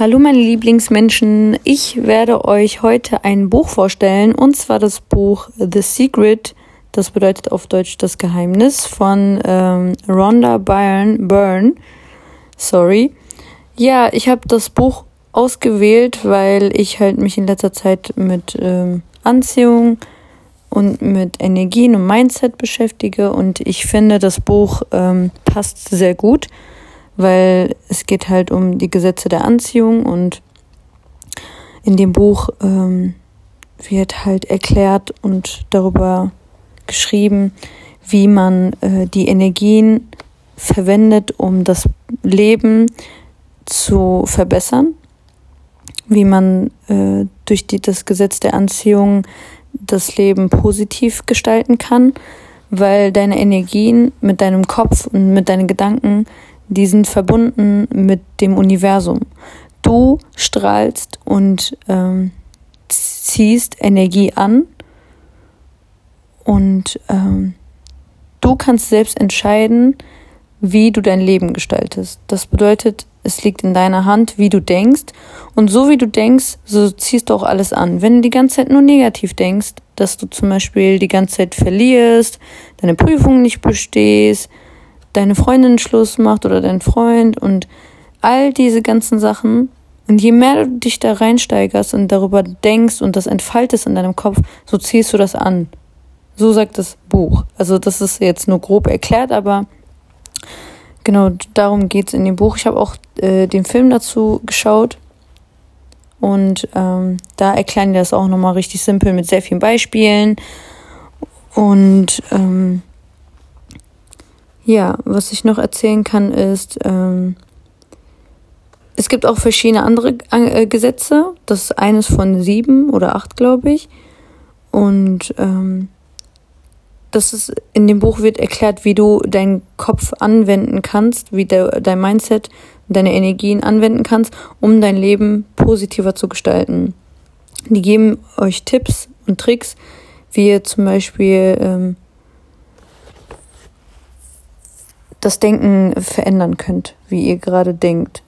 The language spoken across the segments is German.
Hallo meine Lieblingsmenschen, ich werde euch heute ein Buch vorstellen und zwar das Buch The Secret, das bedeutet auf Deutsch das Geheimnis von ähm, Rhonda Byrne, Byrne. Sorry. Ja, ich habe das Buch ausgewählt, weil ich halt mich in letzter Zeit mit ähm, Anziehung und mit Energien und Mindset beschäftige und ich finde, das Buch ähm, passt sehr gut weil es geht halt um die Gesetze der Anziehung und in dem Buch ähm, wird halt erklärt und darüber geschrieben, wie man äh, die Energien verwendet, um das Leben zu verbessern, wie man äh, durch die, das Gesetz der Anziehung das Leben positiv gestalten kann, weil deine Energien mit deinem Kopf und mit deinen Gedanken die sind verbunden mit dem Universum. Du strahlst und ähm, ziehst Energie an und ähm, du kannst selbst entscheiden, wie du dein Leben gestaltest. Das bedeutet, es liegt in deiner Hand, wie du denkst. Und so wie du denkst, so ziehst du auch alles an. Wenn du die ganze Zeit nur negativ denkst, dass du zum Beispiel die ganze Zeit verlierst, deine Prüfungen nicht bestehst, deine Freundin Schluss macht oder dein Freund und all diese ganzen Sachen. Und je mehr du dich da reinsteigerst und darüber denkst und das entfaltest in deinem Kopf, so ziehst du das an. So sagt das Buch. Also das ist jetzt nur grob erklärt, aber genau darum geht's in dem Buch. Ich habe auch äh, den Film dazu geschaut und ähm, da erklären die das auch nochmal richtig simpel mit sehr vielen Beispielen. Und ähm, ja, was ich noch erzählen kann, ist, ähm, es gibt auch verschiedene andere äh, Gesetze. Das ist eines von sieben oder acht, glaube ich. Und ähm, das ist in dem Buch wird erklärt, wie du deinen Kopf anwenden kannst, wie der, dein Mindset, deine Energien anwenden kannst, um dein Leben positiver zu gestalten. Die geben euch Tipps und Tricks, wie ihr zum Beispiel ähm, das Denken verändern könnt, wie ihr gerade denkt.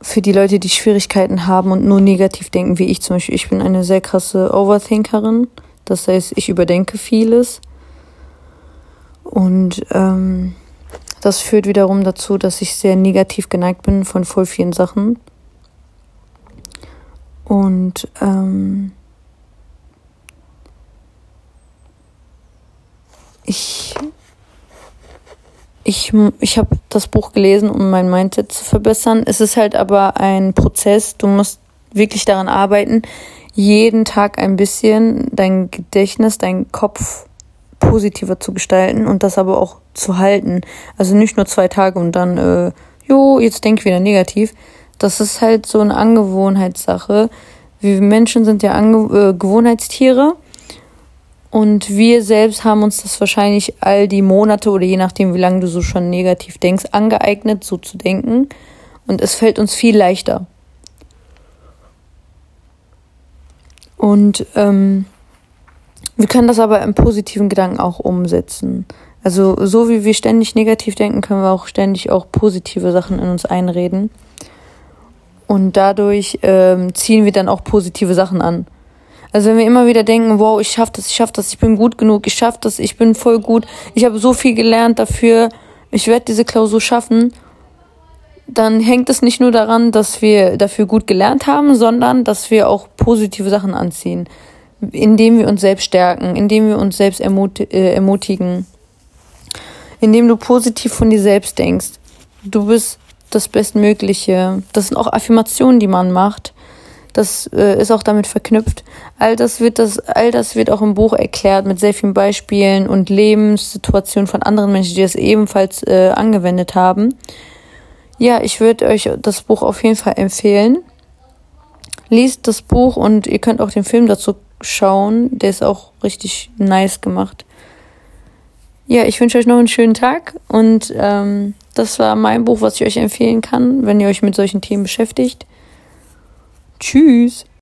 Für die Leute, die Schwierigkeiten haben und nur negativ denken, wie ich zum Beispiel. Ich bin eine sehr krasse Overthinkerin. Das heißt, ich überdenke vieles. Und ähm, das führt wiederum dazu, dass ich sehr negativ geneigt bin von voll vielen Sachen. Und ähm, ich ich, ich habe das Buch gelesen, um mein Mindset zu verbessern. Es ist halt aber ein Prozess. Du musst wirklich daran arbeiten, jeden Tag ein bisschen dein Gedächtnis, dein Kopf positiver zu gestalten und das aber auch zu halten. Also nicht nur zwei Tage und dann, äh, jo, jetzt denk wieder negativ. Das ist halt so eine Angewohnheitssache. Wir Menschen sind ja Ange äh, Gewohnheitstiere und wir selbst haben uns das wahrscheinlich all die Monate oder je nachdem, wie lange du so schon negativ denkst, angeeignet, so zu denken. Und es fällt uns viel leichter. Und ähm, wir können das aber im positiven Gedanken auch umsetzen. Also so wie wir ständig negativ denken, können wir auch ständig auch positive Sachen in uns einreden. Und dadurch ähm, ziehen wir dann auch positive Sachen an. Also wenn wir immer wieder denken, wow, ich schaff das, ich schaff das, ich bin gut genug, ich schaff das, ich bin voll gut, ich habe so viel gelernt dafür, ich werde diese Klausur schaffen, dann hängt es nicht nur daran, dass wir dafür gut gelernt haben, sondern dass wir auch positive Sachen anziehen, indem wir uns selbst stärken, indem wir uns selbst ermut äh, ermutigen, indem du positiv von dir selbst denkst. Du bist das Bestmögliche. Das sind auch Affirmationen, die man macht das äh, ist auch damit verknüpft. All das wird das, all das wird auch im Buch erklärt mit sehr vielen Beispielen und Lebenssituationen von anderen Menschen, die das ebenfalls äh, angewendet haben. Ja, ich würde euch das Buch auf jeden Fall empfehlen. Liest das Buch und ihr könnt auch den Film dazu schauen. Der ist auch richtig nice gemacht. Ja, ich wünsche euch noch einen schönen Tag und ähm, das war mein Buch, was ich euch empfehlen kann, wenn ihr euch mit solchen Themen beschäftigt. Tschüss.